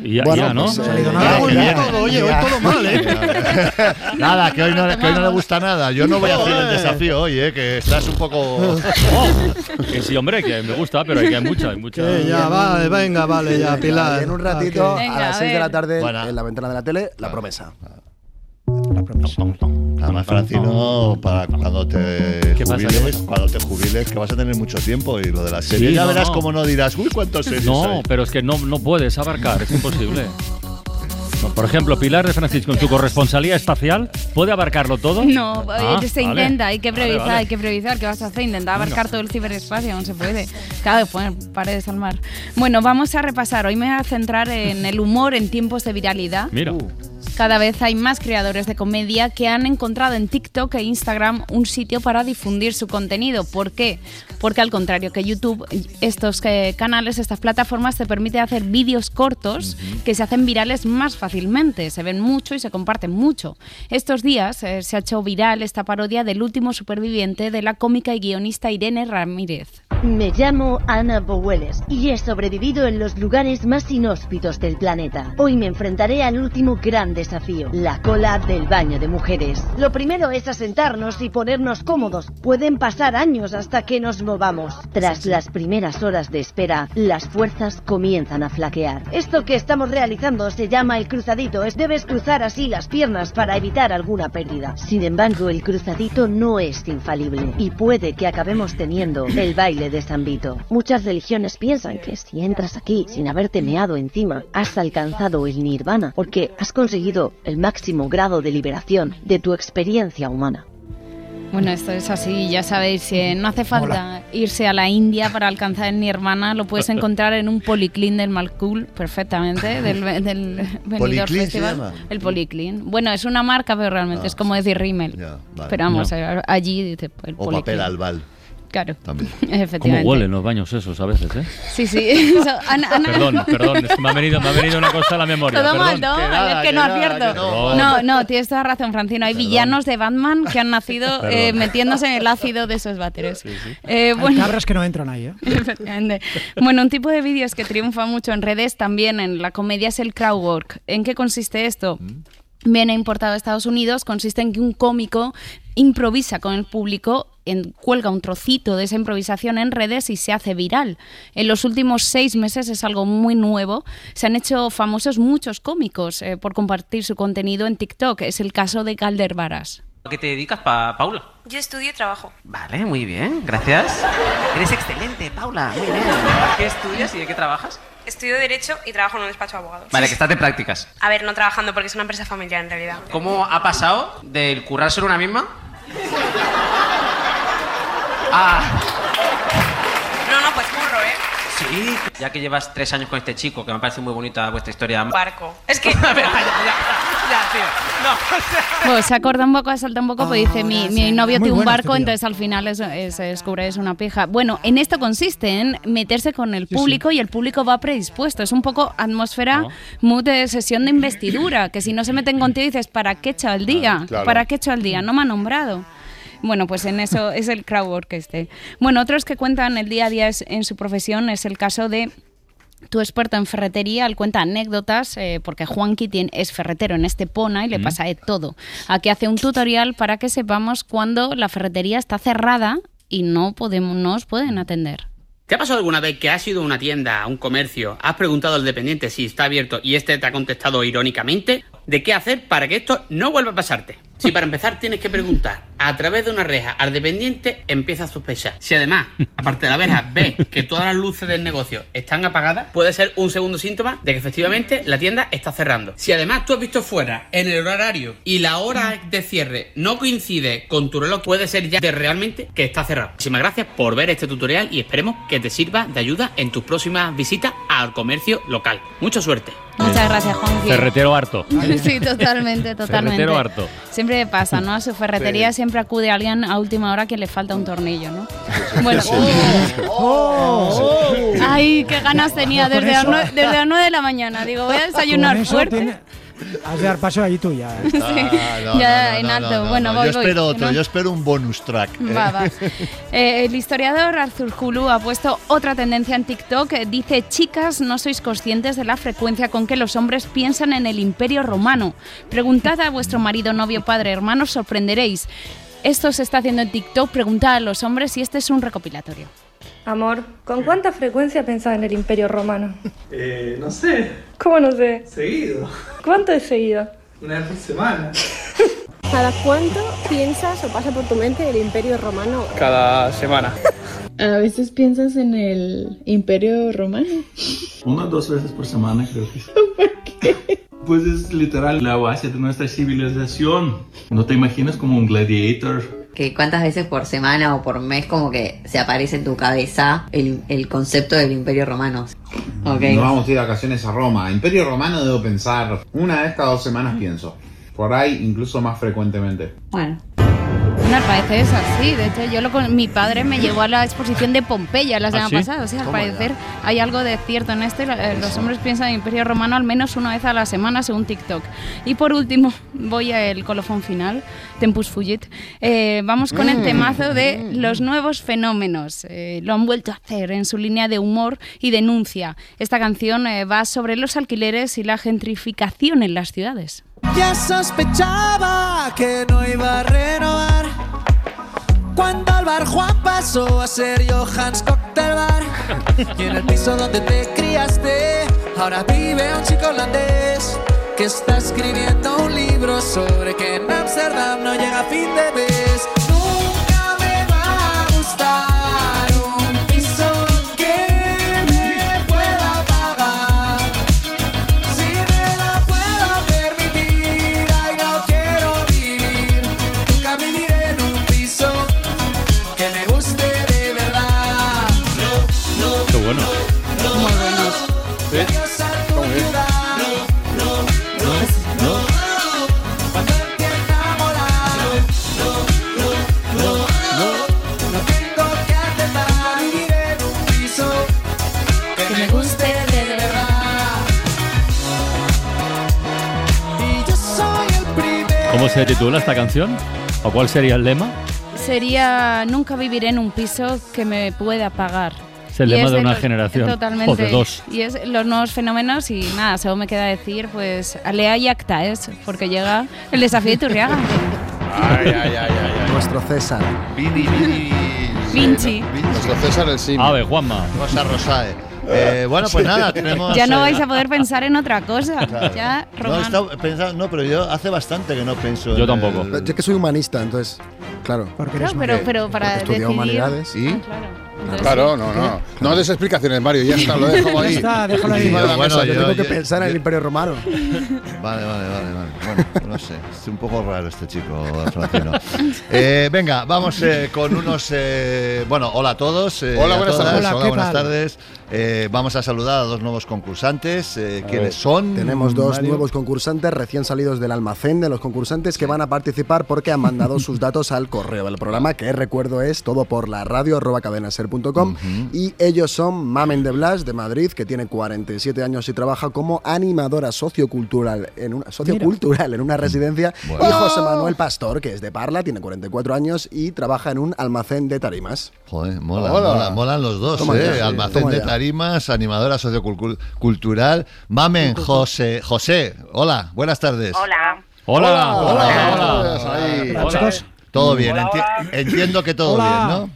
Y ya, Bueno, ya, ¿no? pues, ha salido eh, nada. ya, todo, oye, hoy todo mal, ¿eh? Nada, que hoy, no, que hoy no le gusta nada. Yo no voy a hacer el desafío hoy, eh, que estás un poco. Oh, que sí, hombre, que me gusta, pero hay que hay mucha, hay mucha. Que ya, vale, venga, vale, ya, Pilar. En un ratito, Ok. Venga, a las a 6 de la tarde, Bueno. en la ventana de la tele, la promesa. Además, Francino, para cuando te jubiles, cuando te jubiles, que vas a tener mucho tiempo y lo de la serie, Sí, ya no, verás no. cómo no dirás, uy, cuántos series No, hay". pero es que no, no puedes abarcar, es imposible. No, por ejemplo, Pilar de Francisco, en su corresponsalía espacial, ¿puede abarcarlo todo? No, Ah, eh, se vale. intenta, hay que Vale, priorizar, vale. hay que priorizar. ¿Qué vas a hacer? Intentar abarcar todo el ciberespacio, no se puede. Claro, poner paredes al mar. Bueno, vamos a repasar. Hoy me voy a centrar en el humor en tiempos de viralidad. Mira. Cada vez hay más creadores de comedia que han encontrado en TikTok e Instagram un sitio para difundir su contenido. ¿Por qué? Porque al contrario que YouTube, estos eh, canales, estas plataformas te permiten hacer vídeos cortos que se hacen virales más fácilmente, se ven mucho y se comparten mucho. Estos días eh, se ha hecho viral esta parodia del último superviviente de la cómica y guionista Irene Ramírez. Me llamo Ana Bowelles y he sobrevivido en los lugares más inhóspitos del planeta. Hoy me enfrentaré al último gran desafío, la cola del baño de mujeres. Lo primero es asentarnos y ponernos cómodos. Pueden pasar años hasta que nos movamos. Tras las primeras horas de espera, las fuerzas comienzan a flaquear. Esto que estamos realizando se llama el cruzadito. Es debes cruzar así las piernas para evitar alguna pérdida. Sin embargo, el cruzadito no es infalible y puede que acabemos teniendo el baile de San Vito. Muchas religiones piensan que si entras aquí sin haberte meado encima, has alcanzado el nirvana porque has conseguido el máximo grado de liberación de tu experiencia humana. Bueno, esto es así, ya sabéis, eh, no hace falta irse a la India para alcanzar el Nirvana, lo puedes encontrar en un policlín del Malcool perfectamente, del, del Benidorm ¿Policlín se Festival. llama? El policlín. Bueno, es una marca, pero realmente Ah, es como decir Rimmel. Ya, vale. Pero vamos, Ya. eh, allí dice el O papel albal. Claro, También. ¿Cómo efectivamente. huelen los baños esos a veces, eh? Sí, sí. Eso, Ana- Ana- Perdón, perdón, es que me ha venido, me ha venido una cosa a la memoria. Todo perdón. mal, mal, es que no advierto. no. No, no, tienes toda razón, Francino. Hay villanos de Batman que han nacido eh, metiéndose en el ácido de esos váteres. Eh, Hay bueno, cabras que no entran ahí, ¿eh? Efectivamente. Bueno, un tipo de vídeos que triunfa mucho en redes, también en la comedia, es el crowdwork. ¿En qué consiste esto? Viene importado de Estados Unidos, consiste en que un cómico improvisa con el público, en- cuelga un trocito de esa improvisación en redes y se hace viral. En los últimos seis meses es algo muy nuevo. Se han hecho famosos muchos cómicos eh, por compartir su contenido en TikTok. Es el caso de Calder Varas. ¿A qué te dedicas, pa Paula? Yo estudio y trabajo. Vale, muy bien, gracias. Eres excelente, Paula, muy bien. ¿Qué estudias y de qué trabajas? Estudio Derecho y trabajo en un despacho de abogados. Vale, que estás de prácticas. A ver, no trabajando porque es una empresa familiar en realidad. ¿Cómo ha pasado del currarse en una misma? Ah, No, no, pues curro, ¿eh? sí. Ya que llevas tres años con este chico, que me parece muy bonita vuestra historia. Barco. Es que... ya, ya, ya, tío. No, o sea... Bueno, se acorda un poco, salta un poco, pues dice, mi, mi novio Muy tiene un barco, este entonces al final es- es- se descubre es una pija. Bueno, en esto consiste, en meterse con el Sí, público y el público va predispuesto. Es un poco atmósfera, mood de sesión de investidura, que si no se meten contigo dices, ¿para qué he hecho el día? claro. ¿Para qué he hecho el día? No me ha nombrado. Bueno, pues en eso es el crowdwork este. Bueno, otros que cuentan el día a día es- en su profesión es el caso de tu experto en ferretería, él cuenta anécdotas, eh, porque Juanqui tiene- es ferretero en este Pona y le Mm. pasa de todo. Aquí hace un tutorial para que sepamos cuando la ferretería está cerrada y no podemos, no os pueden atender. ¿Te ha pasado alguna vez que has ido a una tienda, a un comercio, has preguntado al dependiente si está abierto y este te ha contestado irónicamente? ¿De qué hacer para que esto no vuelva a pasarte? Si para empezar tienes que preguntar a través de una reja al dependiente, empieza a sospechar. Si además, aparte de la verja, ves que todas las luces del negocio están apagadas, puede ser un segundo síntoma de que efectivamente la tienda está cerrando. Si además tú has visto fuera en el horario y la hora de cierre no coincide con tu reloj, puede ser ya de realmente que está cerrado. Muchísimas gracias por ver este tutorial y esperemos que te sirva de ayuda en tus próximas visitas al comercio local. Mucha suerte. Muchas gracias, Juanqui. Ferretero harto. Sí, totalmente, totalmente. Ferretero harto. Siempre pasa, ¿no? A su ferretería Sí. siempre acude alguien a última hora que le falta un tornillo, ¿no? Bueno. Oh. Ay, qué ganas tenía desde las, eso- nueve, desde las nueve de la mañana. Digo, voy a desayunar fuerte. tiene- Has de dar paso ahí tú ya. ¿eh? Ya en alto. bueno, voy, yo espero otro, no- yo espero un bonus track. ¿eh? Va, va. Eh, el historiador Arthur Hulu ha puesto otra tendencia en TikTok. Dice, chicas, no sois conscientes de la frecuencia con que los hombres piensan en el imperio romano. Preguntad a vuestro marido, novio, padre, hermano, os sorprenderéis. Esto se está haciendo en TikTok. Preguntad a los hombres y este es un recopilatorio. Amor, ¿con cuánta frecuencia pensás en el Imperio Romano? Eh, no sé, ¿Cómo no sé? seguido, ¿Cuánto es seguido? una vez por semana. ¿Cada cuánto piensas o pasa por tu mente el Imperio Romano? Cada semana. A veces piensas en el Imperio Romano. Una o dos veces por semana creo que. ¿Por qué? Pues es literal la base de nuestra civilización. No te imaginas como un gladiator. Que cuántas veces por semana o por mes como que se aparece en tu cabeza el, el concepto del Imperio Romano. Ok. No vamos a ir de vacaciones a Roma. Imperio Romano debo pensar una vez cada dos semanas pienso. Por ahí incluso más frecuentemente. Bueno. Bueno, al parecer es así. De hecho, yo lo con mi padre me llevó a la exposición de Pompeya la ¿Ah, semana sí? pasada. O sea, al parecer hay algo de cierto en esto. eh, Los hombres piensan en Imperio Romano al menos una vez a la semana, según TikTok. Y por último, voy al colofón final, Tempus Fugit. Eh, vamos con el Mm. temazo de los nuevos fenómenos. Eh, lo han vuelto a hacer en su línea de humor y denuncia. Esta canción eh, va sobre los alquileres y la gentrificación en las ciudades. Ya sospechaba que no iba a renovar Cuando el bar Juan pasó a ser Johan's Cocktail Bar Y en el piso donde te criaste Ahora vive un chico holandés Que está escribiendo un libro sobre que en Amsterdam no llega a fin de mes piso que me guste de verdad. Y yo soy el primero. ¿Cómo se titula esta canción? ¿O cuál sería el lema? Sería nunca viviré en un piso que me pueda pagar. Es el lema de una los- generación. Totalmente. O de dos. Y es los nuevos fenómenos y nada, solo me queda decir, pues, alea y acta es, porque llega el desafío de Turriaga. Ay, ay, ay, ay, ay. Nuestro César. Vini, Vini. Vinci. Nuestro César el Sim. A ver, Juanma. Rosa Rosae. Eh, bueno, pues nada, tenemos. Ya no eh, vais a poder pensar en otra cosa. Claro. Ya, No, pensando- no, pero yo hace bastante que no pienso. Yo en tampoco. el- Yo que soy humanista, entonces, claro. Porque No, pero, pero para Porque estudié decidir... humanidades. ¿Y? Entonces, Claro, no, no. No des explicaciones, Mario. Ya está, lo dejo Ya ahí. está, déjalo ahí. Bueno, yo, yo- tengo que yo- pensar en el Imperio Romano. Vale, vale, vale, vale. Bueno, no sé. Es un poco raro este chico, Francino. Eh, venga, vamos eh, con unos. eh, bueno, hola a todos. eh, Hola, a buenas todas. tardes. Hola, Hola, ¿qué buenas tal? tardes. Eh, vamos a saludar a dos nuevos concursantes. Eh, ¿Quiénes son? Tenemos dos Mario? nuevos concursantes recién salidos del almacén de los concursantes que van a participar porque han mandado sus datos al correo del programa, que recuerdo es todo por la radio arroba Y ellos son Mamen de Blas, de Madrid, que tiene 47 años y trabaja como animadora sociocultural en una, sociocultural en una residencia. Bueno. Y José Manuel Pastor, que es de Parla, tiene 44 años y trabaja en un almacén de tarimas. Joder, mola, Hola. mola, molan los dos, Toma ¿eh? ya, Almacén de ya. tarimas, animadora sociocultural. Mamen, José, José, hola, buenas tardes. Hola. Hola. Hola. Ahí. Hola. Todo bien, enti- entiendo que todo Hola. bien, ¿no?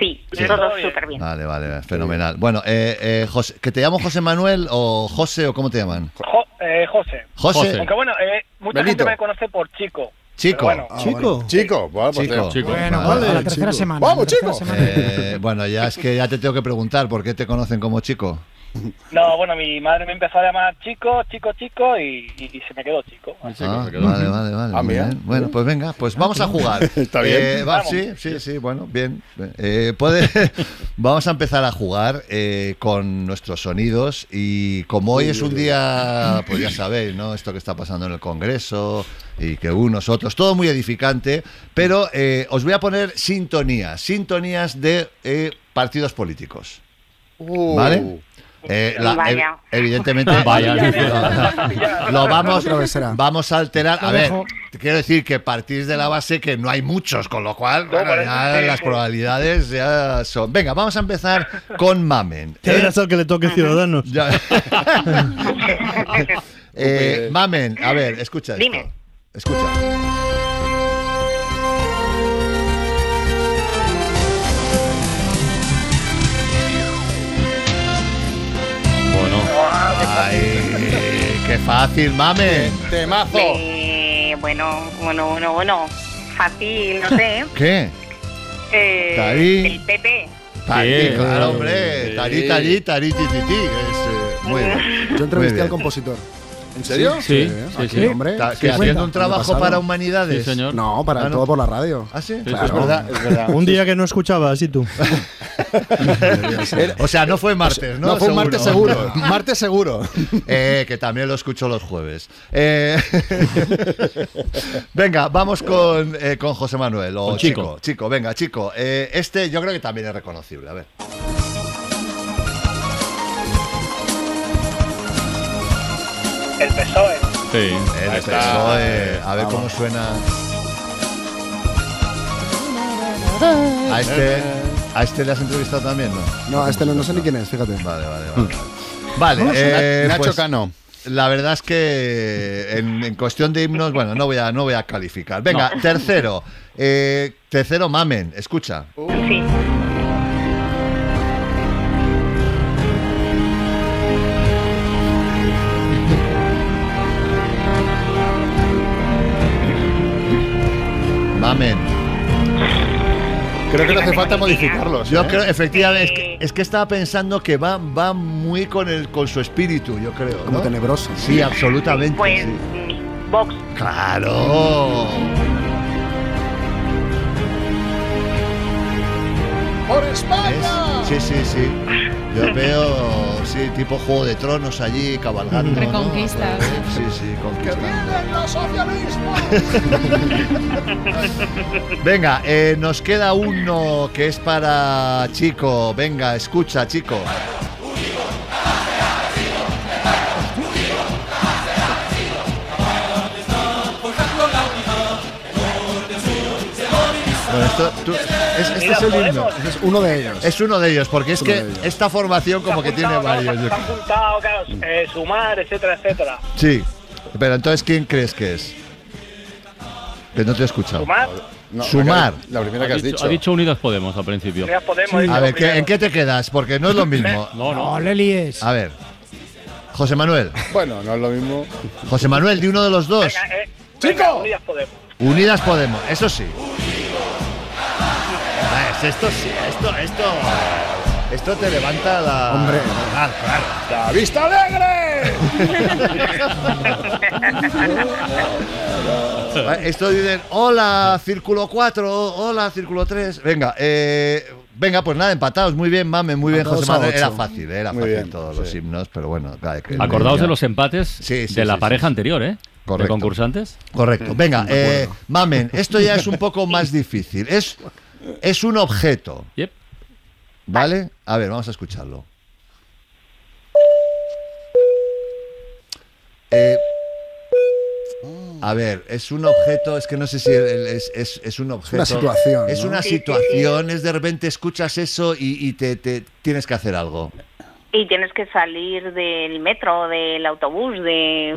Sí, Sí. todo súper bien. Vale, vale, fenomenal. Bueno, eh, eh, José, ¿que te llamo José Manuel o José o cómo te llaman? Jo- eh, José. José. Aunque bueno, eh, mucha Benito. gente me conoce por Chico. Chico. Bueno. Chico. Chico, bueno, pues Chico. Chico. Bueno, Vale, a la tercera chico. semana. Vamos, tercera chico. Eh, bueno, ya es que ya te tengo que preguntar por qué te conocen como chico. No, bueno, mi madre me empezó a llamar Chico, Chico, Chico y, se me quedó Chico. Ah, vale, vale, vale. Ah, muy mira. bien. Bueno, pues venga, pues vamos a jugar. Está bien. Eh, va, sí, sí, sí, bueno, bien. Eh, puede, vamos a empezar a jugar eh, con nuestros sonidos y como hoy es un día, pues ya sabéis, ¿no? Esto que está pasando en el Congreso y que unos, otros, todo muy edificante, pero eh, os voy a poner sintonías, sintonías de eh, partidos políticos. Uh. ¿Vale? Eh, la- Vaya. ev- evidentemente Vaya, lo, lo vamos, vamos a alterar. A Lo ver, dejo. quiero decir que partís de la base que no hay muchos, con lo cual bueno, por eso ya sí, las sí. probabilidades ya son. Venga, vamos a empezar con Mamen. Ya ¿eh? al que le toque Ciudadanos. Ya. Eh, Mamen, a ver, escucha esto. Dime. Escucha. Fácil, Mamen. Temazo. Eh, bueno, bueno, bueno, bueno. Fácil, no sé. ¿Qué? Eh, Tarí. el PP. Tarí, Sí. claro, hombre. Sí. Tarí, tarí, tarí, ti, ti, ti. Es, eh, muy bien. Yo Muy entrevisté bien. al compositor. ¿En serio? Sí, sí, aquí, sí. hombre. Que haciendo un trabajo para humanidades. Sí, señor. No, para Ah, no. todo por la radio. ¿Ah, sí? Claro. Es verdad, es verdad. Un día que no escuchabas, ¿y tú? o sea, no fue martes, ¿no? No, fue un martes seguro. martes seguro. Eh, que también lo escucho los jueves. Eh, venga, vamos con, eh, con José Manuel. O Con chico. Chico. chico. venga, chico. Eh, este yo creo que también es reconocible. A ver. El PSOE. sí. El está. PSOE. A ver Vamos. cómo suena. A este, a este le has entrevistado también, ¿no? No, a este no, no sé ni quién es, fíjate. Vale, vale, vale. Vale, eh, Nacho pues, Cano. La verdad es que en, en cuestión de himnos, bueno, no voy a, no voy a calificar. Venga, tercero. Eh, tercero, Mamen, escucha. Sí. Mamen. Creo que no hace falta modificarlos. Yo ¿eh? creo, efectivamente, es que, es que estaba pensando que va, va muy con, el, con su espíritu, yo creo. Como tenebroso. Sí, absolutamente. Pues sí. mm, Vox. Claro. ¡Por ¿Ves? España! Sí, sí, sí. Yo veo, sí, tipo Juego de Tronos allí cabalgando. ¿no? Reconquista. Sí, sí, conquistando. los socialismos! Venga, eh, nos queda uno que es para Chico. Venga, escucha, Chico. Bueno, esto, tú- es, este es el himno. Es uno de ellos. Es uno de ellos, porque es Uno que esta formación como que tiene varios. Se yo han juntado, claro, eh, sumar, etcétera, etcétera. Sí, pero entonces, ¿quién crees que es? Que no te he escuchado. Sumar, No, Sumar. La primera que has dicho, dicho. ha dicho Unidas Podemos al principio. Unidas Podemos. dice A ver, ¿qué- primero. ¿en qué te quedas? Porque no es lo mismo. No, no. No le líes. A ver, José Manuel. Bueno, no es lo mismo. José Manuel, de uno de los dos. Venga, eh, venga, Unidas Podemos. Unidas Podemos, eso sí. Ah, Esto sí, esto, esto. Esto te levanta la. Hombre. Claro, claro. ¡La vista alegre! Esto dicen, hola, círculo 4, hola, círculo 3. Venga, eh, venga, pues nada, empatados. Muy bien, mame, muy bien, José Manuel. Era fácil, era Muy fácil bien, todos sí. los himnos, pero bueno, claro, que- Acordaos de los empates Sí, sí, de la sí, pareja anterior, ¿eh? Correcto. De concursantes. Correcto. Venga, eh, mamen, esto ya es un poco más difícil. Es, es un objeto. Yep. ¿Vale? A ver, vamos a escucharlo. Eh, a ver, es un objeto, es que no sé si es, es- es un objeto. una situación, Es ¿no? una Sí, sí, situación, es de repente escuchas eso y, y te, te tienes que hacer algo. Y tienes que salir del metro, del autobús, de...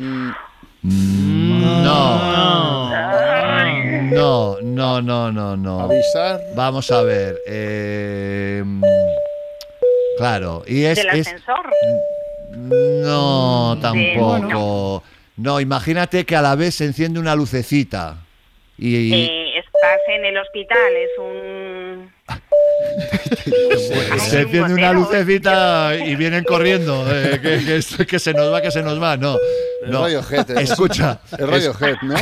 No. No, no, no, no, no, no. Avisar. Vamos a ver. eh, claro, y es, Del es- ascensor. No, De- tampoco. No, imagínate que a la vez se enciende una lucecita. Y, Eh, estás en el hospital, es un... se enciende una lucecita y vienen corriendo. eh, que, que es- que se nos va, que se nos va. No, no. Radiohead, ¿eh? Escucha. Es Radiohead, ¿no?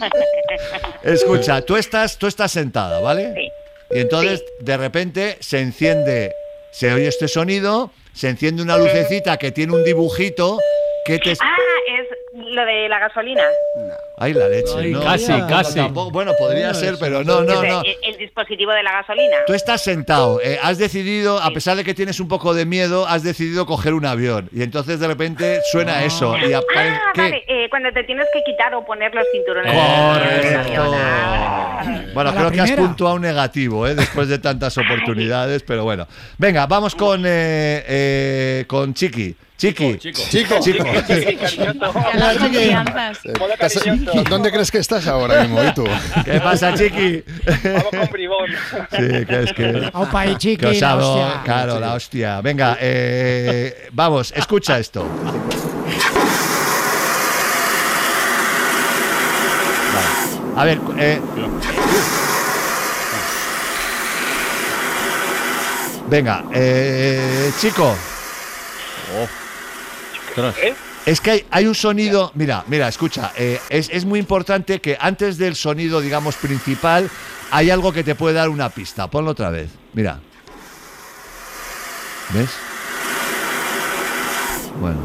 Escucha, tú estás, tú estás sentada, ¿vale? Sí. Y entonces, de repente, se enciende, se oye este sonido, se enciende una lucecita que tiene un dibujito que te... Ah, lo de la gasolina. Ay, la leche, Ay, no. casi, no, casi. tampoco- bueno, podría ser, pero no, no, no. El, el dispositivo de la gasolina. Tú estás sentado, eh, has decidido, a pesar de que tienes un poco de miedo, has decidido coger un avión. Y entonces de repente suena eso. Y aparece. Ah, vale, eh, cuando te tienes que quitar o poner los cinturones. Correcto. Bueno, A la creo que has puntuado negativo, ¿eh? después de tantas oportunidades, pero bueno. Venga, vamos con, eh, eh, con Chiqui. Chiqui. Chico, Chico. Chico. Las confianzas. Eh, ¿estás- ¿Dónde crees que estás ahora mismo? ¿Y tú? ¿Qué pasa, Chiqui? Vamos con bribón. Sí, que es que. Aupa y chiqui, hostia. claro, la hostia. Venga, eh, vamos, escucha esto. Vale. A ver, eh, venga, eh, chico, Ostras. es que hay, hay un sonido, mira, mira, escucha, eh, es, es muy importante que antes del sonido, digamos, principal, hay algo que te puede dar una pista. Ponlo otra vez, mira. ¿Ves? Bueno.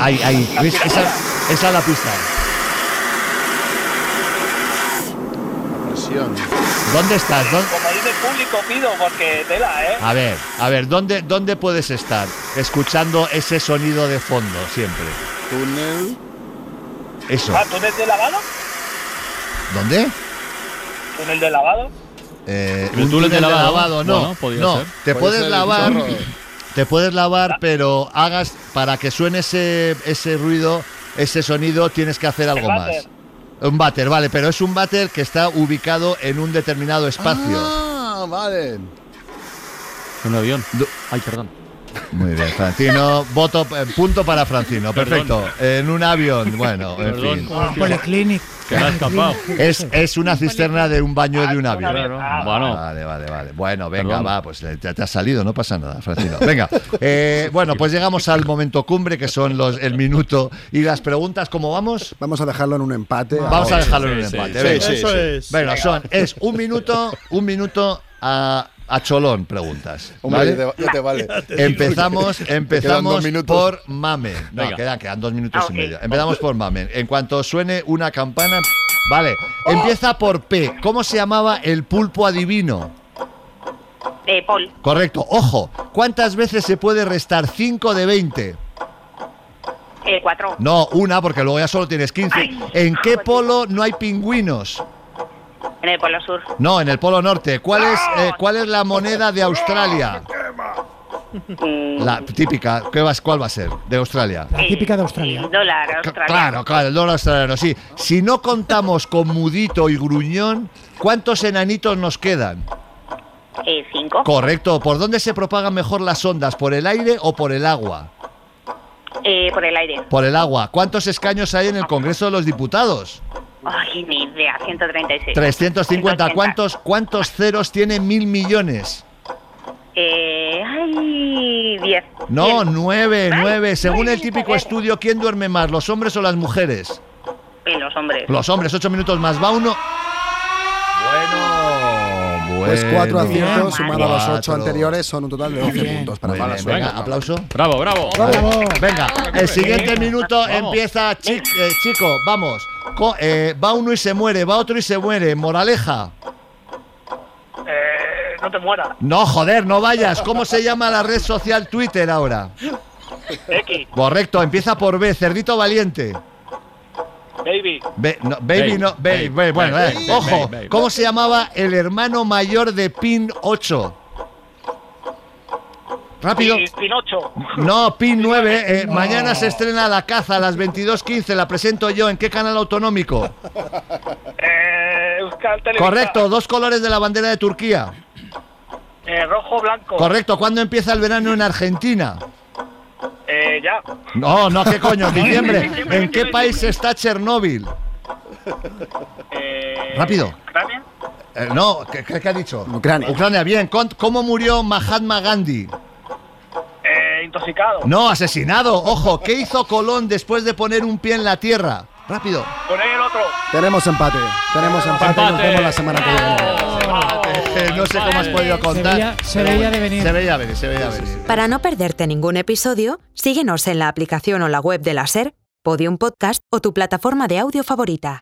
Ahí, ahí, ¿ves? Esa, esa es la pista. Presión. ¿Dónde estás? ¿Dó- Público, pido, porque tela, ¿eh? A ver, a ver, ¿dónde, ¿dónde puedes estar? Escuchando ese sonido de fondo, siempre. Túnel. Eso. Ah, ¿túnel de lavado? ¿Dónde? ¿Túnel de lavado? Eh, ¿El un túnel de túnel de lavado? lavado, no. Bueno, no, ser. te Puede puedes ser lavar. Te puedes lavar, pero hagas para que suene ese, ese ruido, ese sonido, tienes que hacer algo más. Un váter, vale, pero es un váter que está ubicado en un determinado espacio. Ah, vale. Un avión. Du- Ay, perdón. Muy bien, Francino. Voto, eh, punto para Francino. Perfecto. En un avión, bueno, en Perdón. fin. Ah, Policlinic. Que me ha escapado. Es, es una cisterna de un baño de un avión. Ah, Bueno. Vale, vale, vale. Bueno, venga, Perdón. va, pues eh, te, te has salido, no pasa nada, Francino. Venga, eh, bueno, pues llegamos al momento cumbre, que son los el minuto y las preguntas, ¿cómo vamos? Vamos a dejarlo en un empate. Vamos a ahora. dejarlo en un sí, empate. sí. venga. Sí, Eso sí. es. Bueno, son, es un minuto, un minuto a, a cholón, preguntas. Hombre, ¿vale? ya te, va- ya te vale. Empezamos, empezamos por Mame. No, Venga. quedan, quedan dos minutos Ah, y medio. Empezamos por Mame. En cuanto suene una campana. Vale, empieza por P. ¿Cómo se llamaba el pulpo adivino? Eh, Paul, Correcto. Ojo, ¿cuántas veces se puede restar 5 de 20? eh, 4. No, una, porque luego ya solo tienes 15. ¿En qué polo no hay pingüinos? En el Polo Sur. No, en el polo norte. ¿Cuál es, eh, cuál es la moneda de Australia? Mm, La típica. ¿Qué vas, ¿Cuál va a ser? De Australia. La típica de Australia. el dólar australiano. Claro, claro, el dólar australiano, sí. Si no contamos con Mudito y Gruñón, ¿cuántos enanitos nos quedan? Eh, 5. Correcto. ¿Por dónde se propagan mejor las ondas? ¿Por el aire o por el agua? Eh, por el aire. Por el agua. ¿Cuántos escaños hay en el Congreso de los Diputados? Ay, ni idea. 136. 350. 180. ¿Cuántos, ¿Cuántos ceros tiene mil millones? Eh, ay, 10. No, nueve, nueve. Según el típico estudio, ¿quién duerme más, los hombres o las mujeres? Eh, los hombres. Los hombres, ocho minutos más. Va uno. Pues cuatro aciertos sumado a los ocho anteriores son un total de 12 Bien. puntos para bien, suerte. venga, aplauso. Bravo, bravo. Bravo. Venga, el siguiente minuto Vamos. empieza, chi- eh, chico, vamos. Co- eh, va uno y se muere, va otro y se muere. Moraleja. Eh, no te mueras. No, joder, no vayas. ¿Cómo se llama la red social Twitter ahora? X, Correcto, empieza por B, Cerdito Valiente. Baby. Be- no, baby, Baby, no, baby, baby, bueno, baby, eh, baby, ojo, baby. ¿cómo se llamaba el hermano mayor de Pin 8? Rápido. Y Pinocho. No, Pin 9, eh, mañana se estrena La Caza a las 22.15, la presento yo, ¿en qué canal autonómico? Eh. Correcto, dos colores de la bandera de Turquía. Eh, rojo, blanco. Correcto, ¿cuándo empieza el verano en Argentina? Eh, ya. No, no, ¿qué coño? Diciembre. ¿En qué país está Chernóbil? Eh, Rápido. ¿Ucrania? Eh, no, ¿qué, qué- qué ha dicho? Ucrania. Ucrania, bien. ¿Con- ¿Cómo murió Mahatma Gandhi? Eh, intoxicado. No, asesinado. Ojo, ¿qué hizo Colón después de poner un pie en la tierra? Rápido. Poner el otro. Tenemos empate. Tenemos empate. Nos vemos la semana que viene. No sé cómo has podido contar. veía- se veía de venir. Se veía venir, se veía venir. Para no perderte ningún episodio, síguenos en la aplicación o la web de la SER, Podium Podcast o tu plataforma de audio favorita.